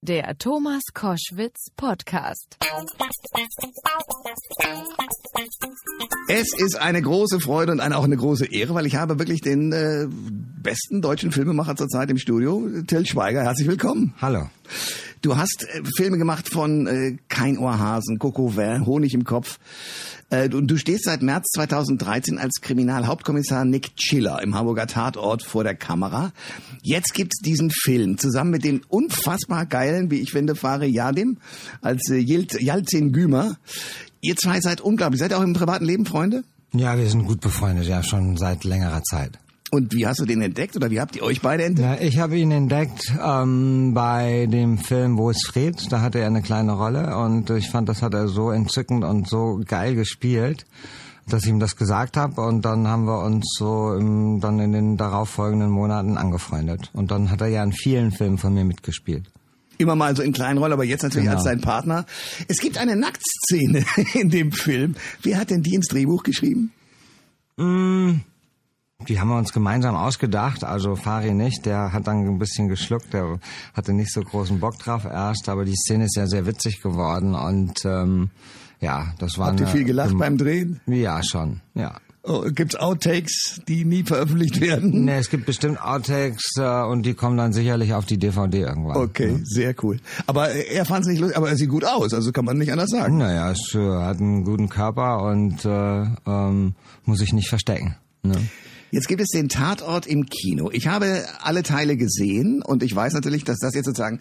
Der Thomas Koschwitz Podcast. Es ist eine große Freude und eine, auch eine große Ehre, weil ich habe wirklich den äh, besten deutschen Filmemacher zurzeit im Studio, Till Schweiger. Herzlich willkommen. Hallo. Du hast äh, Filme gemacht von äh, Kein Ohrhasen, Coco Vin, Honig im Kopf. Äh, und du stehst seit März 2013 als Kriminalhauptkommissar Nick Chiller im Hamburger Tatort vor der Kamera. Jetzt gibt's diesen Film zusammen mit dem unfassbar geilen, wie ich finde, Fahre Yadim als äh, Gümer. Ihr zwei seid unglaublich. Seid ihr auch im privaten Leben Freunde? Ja, wir sind gut befreundet, ja, schon seit längerer Zeit. Und wie hast du den entdeckt oder wie habt ihr euch beide entdeckt? Na, ich habe ihn entdeckt ähm, bei dem Film Wo ist Fred? Da hatte er eine kleine Rolle und ich fand, das hat er so entzückend und so geil gespielt, dass ich ihm das gesagt habe und dann haben wir uns so im, dann in den darauffolgenden Monaten angefreundet. Und dann hat er ja in vielen Filmen von mir mitgespielt. Immer mal so in kleinen Rollen, aber jetzt natürlich Genau. als sein Partner. Es gibt eine Nacktszene in dem Film. Wer hat denn die ins Drehbuch geschrieben? Die haben wir uns gemeinsam ausgedacht, also Fari nicht, der hat dann ein bisschen geschluckt, der hatte nicht so großen Bock drauf erst, aber die Szene ist ja sehr witzig geworden und ähm, ja, das war Habt ihr viel gelacht gem- beim Drehen? Ja, schon, ja. Oh, gibt's Outtakes, die nie veröffentlicht werden? Ne, es gibt bestimmt Outtakes äh, und die kommen dann sicherlich auf die DVD irgendwann. Okay, sehr cool. Aber er fand es nicht lustig, aber er sieht gut aus, also kann man nicht anders sagen. Naja, es äh, hat einen guten Körper und äh, ähm, muss sich nicht verstecken. Ne? Jetzt gibt es den Tatort im Kino. Ich habe alle Teile gesehen und ich weiß natürlich, dass das jetzt sozusagen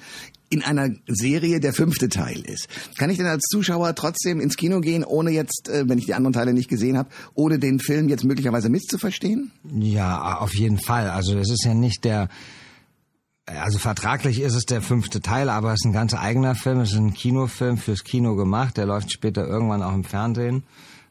in einer Serie der fünfte Teil ist. Kann ich denn als Zuschauer trotzdem ins Kino gehen, ohne jetzt, äh, wenn ich die anderen Teile nicht gesehen habe, ohne den Film jetzt möglicherweise misszuverstehen? Ja, auf jeden Fall. Also es ist ja nicht der, also vertraglich ist es der fünfte Teil, aber es ist ein ganz eigener Film. Es ist ein Kinofilm fürs Kino gemacht. Der läuft später irgendwann auch im Fernsehen.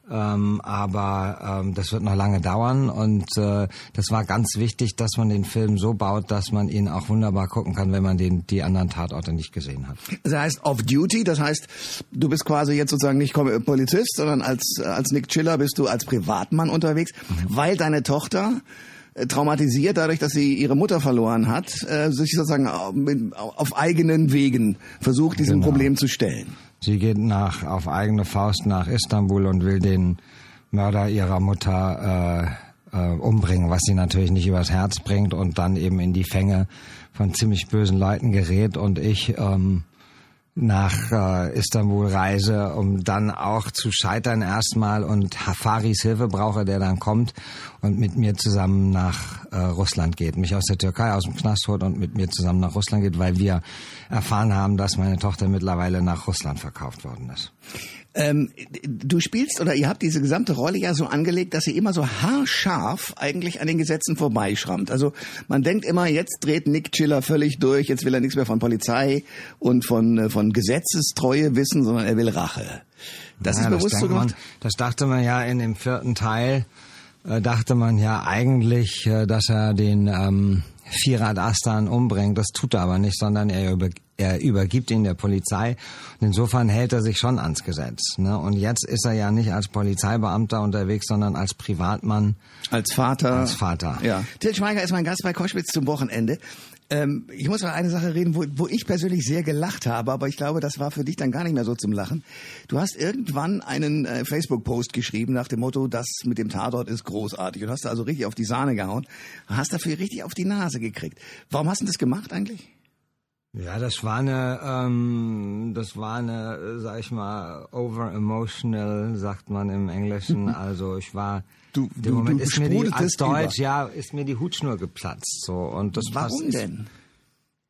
Ähm, aber ähm, das wird noch lange dauern und äh, das war ganz wichtig, dass man den Film so baut, dass man ihn auch wunderbar gucken kann, wenn man den die anderen Tatorte nicht gesehen hat. Das heißt Off Duty, das heißt, du bist quasi jetzt sozusagen nicht Kom- Polizist, sondern als, als Nick Chiller bist du als Privatmann unterwegs, weil deine Tochter äh, traumatisiert dadurch, dass sie ihre Mutter verloren hat, äh, sich sozusagen mit- auf eigenen Wegen versucht, diesem Genau. Problem zu stellen. Sie geht nach auf eigene Faust nach Istanbul und will den Mörder ihrer Mutter äh, äh, umbringen, was sie natürlich nicht übers Herz bringt und dann eben in die Fänge von ziemlich bösen Leuten gerät. Und ich ähm, nach äh, Istanbul reise, um dann auch zu scheitern erstmal und Hafaris Hilfe brauche, der dann kommt und mit mir zusammen nach äh, Russland geht, mich aus der Türkei aus dem Knast holt und mit mir zusammen nach Russland geht, weil wir erfahren haben, dass meine Tochter mittlerweile nach Russland verkauft worden ist. Ähm, du spielst oder ihr habt diese gesamte Rolle ja so angelegt, dass sie immer so haarscharf eigentlich an den Gesetzen vorbeischrammt. Also man denkt immer, jetzt dreht Nick Chiller völlig durch, jetzt will er nichts mehr von Polizei und von, äh, von Gesetzestreue wissen, sondern er will Rache. Das Ja, ist bewusst so denkt man, gemacht? das dachte man ja in dem vierten Teil, äh, dachte man ja eigentlich, äh, dass er den ähm, Firat Astan umbringt. Das tut er aber nicht, sondern er, über, er übergibt ihn der Polizei. Und insofern hält er sich schon ans Gesetz. Ne? Und jetzt ist er ja nicht als Polizeibeamter unterwegs, sondern als Privatmann. Als Vater. Als Vater. Ja. Till Schweiger ist mein Gast bei Koschwitz zum Wochenende. Ähm, ich muss mal eine Sache reden, wo, wo ich persönlich sehr gelacht habe, aber ich glaube, das war für dich dann gar nicht mehr so zum Lachen. Du hast irgendwann einen äh, Facebook-Post geschrieben nach dem Motto, das mit dem Tatort ist großartig und hast da also richtig auf die Sahne gehauen, hast dafür richtig auf die Nase gekriegt. Warum hast du das gemacht eigentlich? Ja, das war eine, ähm, das war eine, äh, sag ich mal, over emotional, sagt man im Englischen. Also ich war, Du- du- Moment du ist mir die, als sprudeltest über. Deutsch, ja, ist mir die Hutschnur geplatzt, so. Und das Warum denn?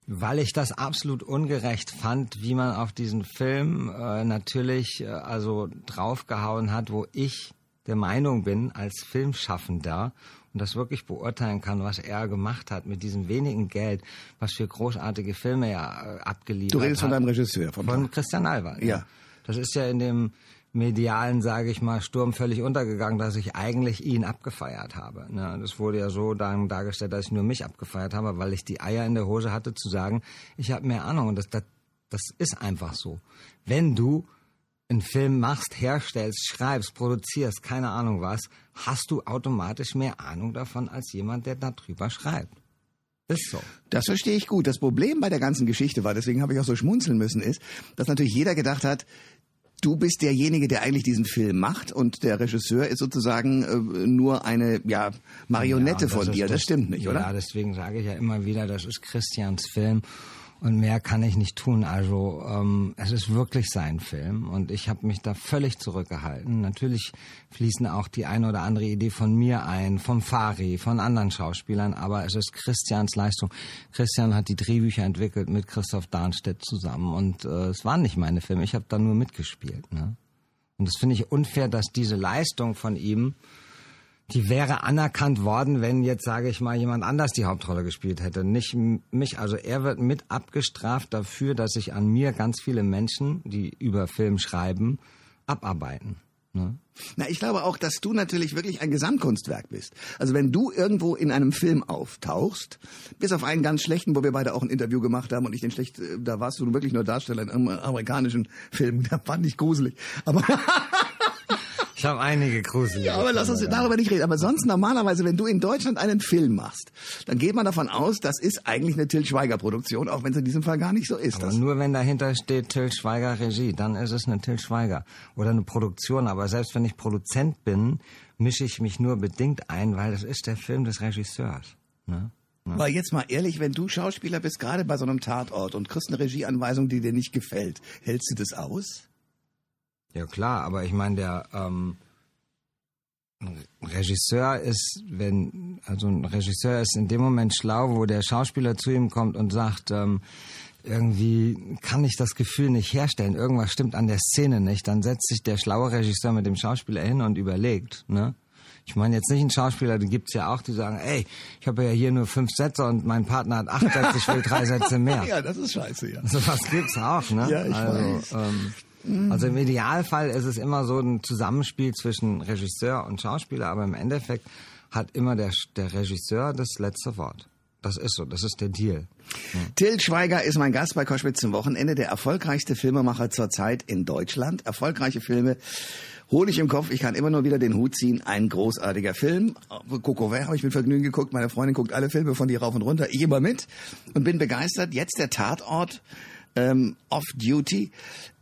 Weil ich das absolut ungerecht fand, wie man auf diesen Film äh, natürlich äh, also draufgehauen hat, wo ich der Meinung bin als Filmschaffender und das wirklich beurteilen kann, was er gemacht hat mit diesem wenigen Geld, was für großartige Filme er äh, abgeliefert Du redest hat. von deinem Regisseur, von, Von Christian Alward. Ja. Das ist ja in dem medialen, sage ich mal, Sturm völlig untergegangen, dass ich eigentlich ihn abgefeiert habe. Ne? Und es wurde ja so dann dargestellt, dass ich nur mich abgefeiert habe, weil ich die Eier in der Hose hatte zu sagen, ich habe mehr Ahnung. Und das, das, das ist einfach so. Wenn du einen Film machst, herstellst, schreibst, produzierst, keine Ahnung was, hast du automatisch mehr Ahnung davon als jemand, der darüber schreibt. Ist so. Das verstehe ich gut. Das Problem bei der ganzen Geschichte war, deswegen habe ich auch so schmunzeln müssen, ist, dass natürlich jeder gedacht hat, du bist derjenige, der eigentlich diesen Film macht und der Regisseur ist sozusagen äh, nur eine ja, Marionette Ja, von dir. Das, stimmt nicht, oder? Ja, deswegen sage ich ja immer wieder, das ist Christians Film und mehr kann ich nicht tun. Also ähm, es ist wirklich sein Film und ich habe mich da völlig zurückgehalten. Natürlich fließen auch die eine oder andere Idee von mir ein, vom Fari, von anderen Schauspielern, aber es ist Christians Leistung. Christian hat die Drehbücher entwickelt mit Christoph Darnstedt zusammen und äh, es waren nicht meine Filme, ich habe da nur mitgespielt. Ne? Und das finde ich unfair, dass diese Leistung von ihm die wäre anerkannt worden, wenn jetzt, sage ich mal, jemand anders die Hauptrolle gespielt hätte. Nicht mich. Also er wird mit abgestraft dafür, dass sich an mir ganz viele Menschen, die über Film schreiben, abarbeiten. Ne? Na, ich glaube auch, dass du natürlich wirklich ein Gesamtkunstwerk bist. Also wenn du irgendwo in einem Film auftauchst, bis auf einen ganz schlechten, wo wir beide auch ein Interview gemacht haben und ich den schlecht, äh, da warst du wirklich nur Darsteller in einem amerikanischen Film, da fand ich gruselig. Aber Ich habe einige gruselige. Ja, aber lass uns darüber nicht reden. Aber sonst normalerweise, wenn du in Deutschland einen Film machst, dann geht man davon aus, das ist eigentlich eine Till Schweiger Produktion, auch wenn es in diesem Fall gar nicht so ist. Aber Das, nur wenn dahinter steht Till Schweiger Regie, dann ist es eine Till Schweiger oder eine Produktion. Aber selbst wenn ich Produzent bin, mische ich mich nur bedingt ein, weil das ist der Film des Regisseurs. Ne? aber jetzt mal ehrlich, wenn du Schauspieler bist, gerade bei so einem Tatort und kriegst eine Regieanweisung, die dir nicht gefällt, hältst du das aus? Ja klar, aber ich meine, der ähm, Regisseur ist, wenn, also ein Regisseur ist in dem Moment schlau, wo der Schauspieler zu ihm kommt und sagt, ähm, irgendwie kann ich das Gefühl nicht herstellen, irgendwas stimmt an der Szene nicht, dann setzt sich der schlaue Regisseur mit dem Schauspieler hin und überlegt, ne? Ich meine jetzt nicht einen Schauspieler, die gibt's ja auch, die sagen, ey, ich habe ja hier nur fünf Sätze und mein Partner hat acht Sätze, ich will drei Sätze mehr. Ja, das ist scheiße, ja. Sowas gibt's auch, ne? Ja, ich also, Ähm, also im Idealfall ist es immer so ein Zusammenspiel zwischen Regisseur und Schauspieler, aber im Endeffekt hat immer der, der Regisseur das letzte Wort. Das ist so, das ist der Deal. Till Schweiger ist mein Gast bei Koschwitz zum Wochenende, der erfolgreichste Filmemacher zurzeit in Deutschland. Erfolgreiche Filme hole ich im Kopf. Ich kann immer nur wieder den Hut ziehen. Ein großartiger Film. Coco Vert habe ich mit Vergnügen geguckt. Meine Freundin guckt alle Filme von dir rauf und runter. Ich immer mit und bin begeistert. Jetzt der Tatort ähm, Off Duty.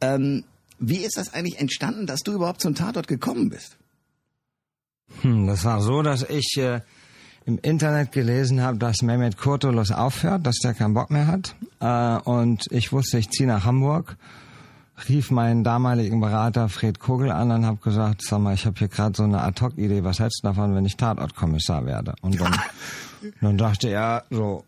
Ähm, wie ist das eigentlich entstanden, dass du überhaupt zum Tatort gekommen bist? Hm, das war so, dass ich äh, im Internet gelesen habe, dass Mehmet Kurtulus aufhört, dass der keinen Bock mehr hat. Äh, und ich wusste, ich ziehe nach Hamburg, rief meinen damaligen Berater Fred Kogel an und habe gesagt, sag mal, ich habe hier gerade so eine Ad-Hoc-Idee, was hältst du davon, wenn ich Tatortkommissar werde? Und dann, dann dachte er, so,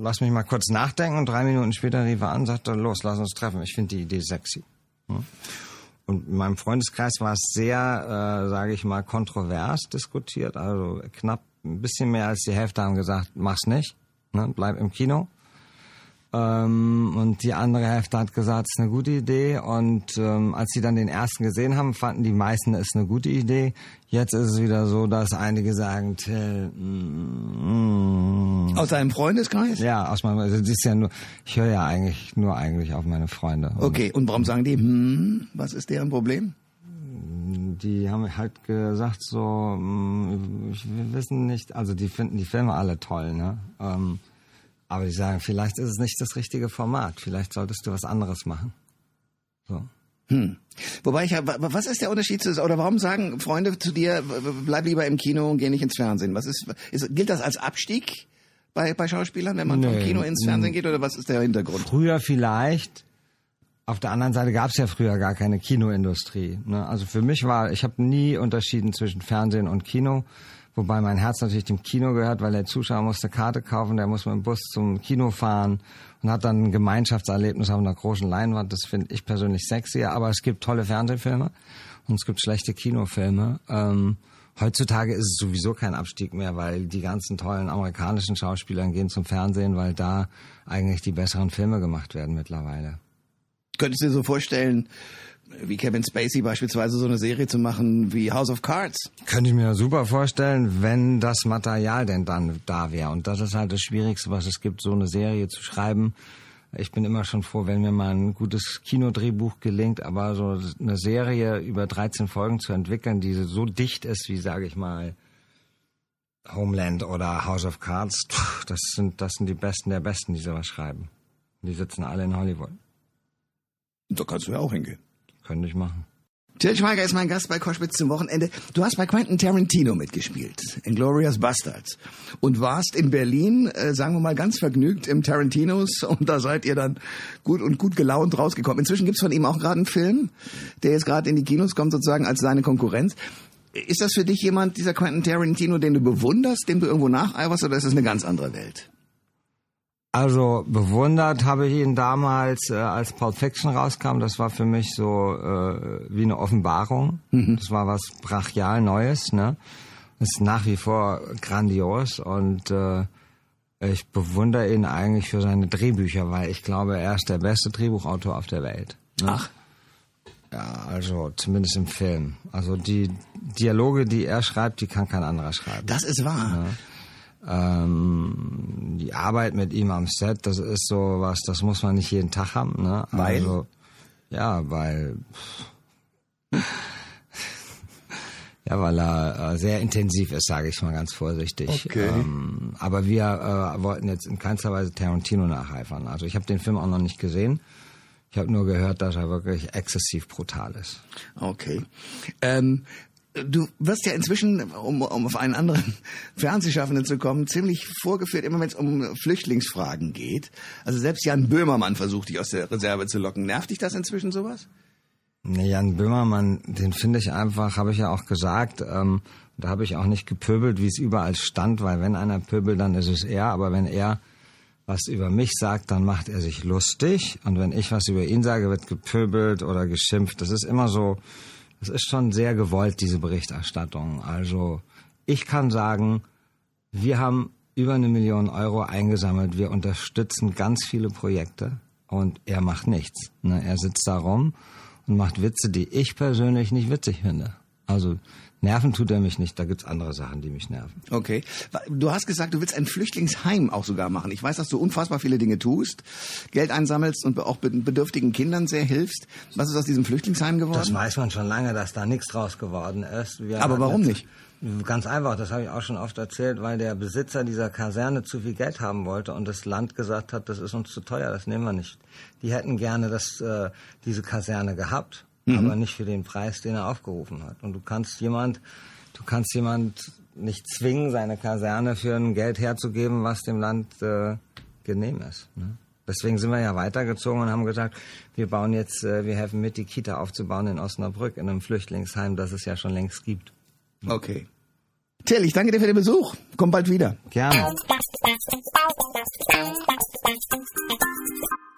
lass mich mal kurz nachdenken. Und drei Minuten später rief er an und sagte, los, lass uns treffen. Ich finde die Idee sexy. Und in meinem Freundeskreis war es sehr, äh, sage ich mal, kontrovers diskutiert. Also knapp ein bisschen mehr als die Hälfte haben gesagt, mach's nicht, ne, bleib im Kino. Ähm, und die andere Hälfte hat gesagt, es ist eine gute Idee. Und ähm, als sie dann den ersten gesehen haben, fanden die meisten es eine gute Idee. Jetzt ist es wieder so, dass einige sagen, Till, mm, mm, Aus deinem Freundeskreis? ja, aus meinem, also das ist ja nur, ich höre ja eigentlich nur eigentlich auf meine Freunde. Und Okay, und warum sagen die, hm, was ist deren Problem? die haben halt gesagt so, mm, wir wissen nicht, also die finden die Filme alle toll, ne? Ähm, aber die sagen, vielleicht ist es nicht das richtige Format, vielleicht solltest du was anderes machen. So. Hm. Wobei ich was ist der Unterschied zu, oder warum sagen Freunde zu dir, bleib lieber im Kino und geh nicht ins Fernsehen? Was ist, ist gilt das als Abstieg bei, bei Schauspielern, wenn man vom Nee. Kino ins Fernsehen geht, oder was ist der Hintergrund? Früher vielleicht. Auf der anderen Seite gab es ja früher gar keine Kinoindustrie. Ne? Also für mich war, ich habe nie unterschieden zwischen Fernsehen und Kino, wobei mein Herz natürlich dem Kino gehört, weil der Zuschauer musste Karte kaufen, der muss mit dem Bus zum Kino fahren und hat dann ein Gemeinschaftserlebnis auf einer großen Leinwand. Das finde ich persönlich sexier, aber es gibt tolle Fernsehfilme und es gibt schlechte Kinofilme. Ähm, heutzutage ist es sowieso kein Abstieg mehr, weil die ganzen tollen amerikanischen Schauspieler gehen zum Fernsehen, weil da eigentlich die besseren Filme gemacht werden mittlerweile. Könntest du dir so vorstellen, wie Kevin Spacey beispielsweise so eine Serie zu machen wie House of Cards? Könnte ich mir super vorstellen, wenn das Material denn dann da wäre. Und das ist halt das Schwierigste, was es gibt, so eine Serie zu schreiben. Ich bin immer schon froh, wenn mir mal ein gutes Kinodrehbuch gelingt, aber so eine Serie über 13 Folgen zu entwickeln, die so dicht ist, wie sage ich mal, Homeland oder House of Cards, das sind, das sind die Besten der Besten, die sowas schreiben. Die sitzen alle in Hollywood. Da kannst du ja auch hingehen. Könnte ich machen. Till Schweiger ist mein Gast bei Koschwitz zum Wochenende. Du hast bei Quentin Tarantino mitgespielt, in Glorious Bastards. Und warst in Berlin, äh, sagen wir mal, ganz vergnügt im Tarantinos und da seid ihr dann gut und gut gelaunt rausgekommen. Inzwischen gibt's von ihm auch gerade einen Film, der jetzt gerade in die Kinos kommt, sozusagen als seine Konkurrenz. Ist das für dich jemand, dieser Quentin Tarantino, den du bewunderst, dem du irgendwo nacheiferst, oder ist das eine ganz andere Welt? Also bewundert habe ich ihn damals, äh, als Pulp Fiction rauskam. Das war für mich so äh, wie eine Offenbarung. Mhm. Das war was brachial Neues. Ne, ist nach wie vor grandios und äh, ich bewundere ihn eigentlich für seine Drehbücher, weil ich glaube, er ist der beste Drehbuchautor auf der Welt. Ne? Ach. Ja, also zumindest im Film. Also die Dialoge, die er schreibt, die kann kein anderer schreiben. Das ist wahr. Ja. Ähm, die Arbeit mit ihm am Set, das ist so was, das muss man nicht jeden Tag haben. Ne? Weil? Also, ja, weil. Ja, weil er äh, sehr intensiv ist, sage ich mal ganz vorsichtig. Okay. Ähm, aber wir äh, wollten jetzt in keinster Weise Tarantino nacheifern. Also ich habe den Film auch noch nicht gesehen. Ich habe nur gehört, dass er wirklich exzessiv brutal ist. Okay. Ähm, du wirst ja inzwischen, um, um auf einen anderen Fernsehschaffenden zu kommen, ziemlich vorgeführt, immer wenn es um Flüchtlingsfragen geht. Also selbst Jan Böhmermann versucht, dich aus der Reserve zu locken. Nervt dich das inzwischen sowas? Nee, Jan Böhmermann, den finde ich einfach, habe ich ja auch gesagt, ähm, da habe ich auch nicht gepöbelt, wie es überall stand, weil wenn einer pöbelt, dann ist es er, aber wenn er was über mich sagt, dann macht er sich lustig und wenn ich was über ihn sage, wird gepöbelt oder geschimpft. Das ist immer so, es ist schon sehr gewollt, diese Berichterstattung. Also ich kann sagen, wir haben über eine Million Euro eingesammelt. Wir unterstützen ganz viele Projekte und er macht nichts. Ne? Er sitzt da rum und macht Witze, die ich persönlich nicht witzig finde. Also Nerven tut er mich nicht, da gibt's andere Sachen, die mich nerven. Okay. Du hast gesagt, du willst ein Flüchtlingsheim auch sogar machen. Ich weiß, dass du unfassbar viele Dinge tust, Geld einsammelst und auch bedürftigen Kindern sehr hilfst. Was ist aus diesem Flüchtlingsheim geworden? Das weiß man schon lange, dass da nichts draus geworden ist. Wir Aber warum nicht? Ganz einfach, das habe ich auch schon oft erzählt, weil der Besitzer dieser Kaserne zu viel Geld haben wollte und das Land gesagt hat, das ist uns zu teuer, das nehmen wir nicht. Die hätten gerne das, äh, diese Kaserne gehabt mhm. aber nicht für den Preis, den er aufgerufen hat. Und du kannst jemand, du kannst jemand nicht zwingen, seine Kaserne für ein Geld herzugeben, was dem Land äh, genehm ist. Ne? Deswegen sind wir ja weitergezogen und haben gesagt, wir bauen jetzt, äh, wir helfen mit, die Kita aufzubauen in Osnabrück, in einem Flüchtlingsheim, das es ja schon längst gibt. Okay. Till, ich danke dir für den Besuch. Komm bald wieder. Gerne.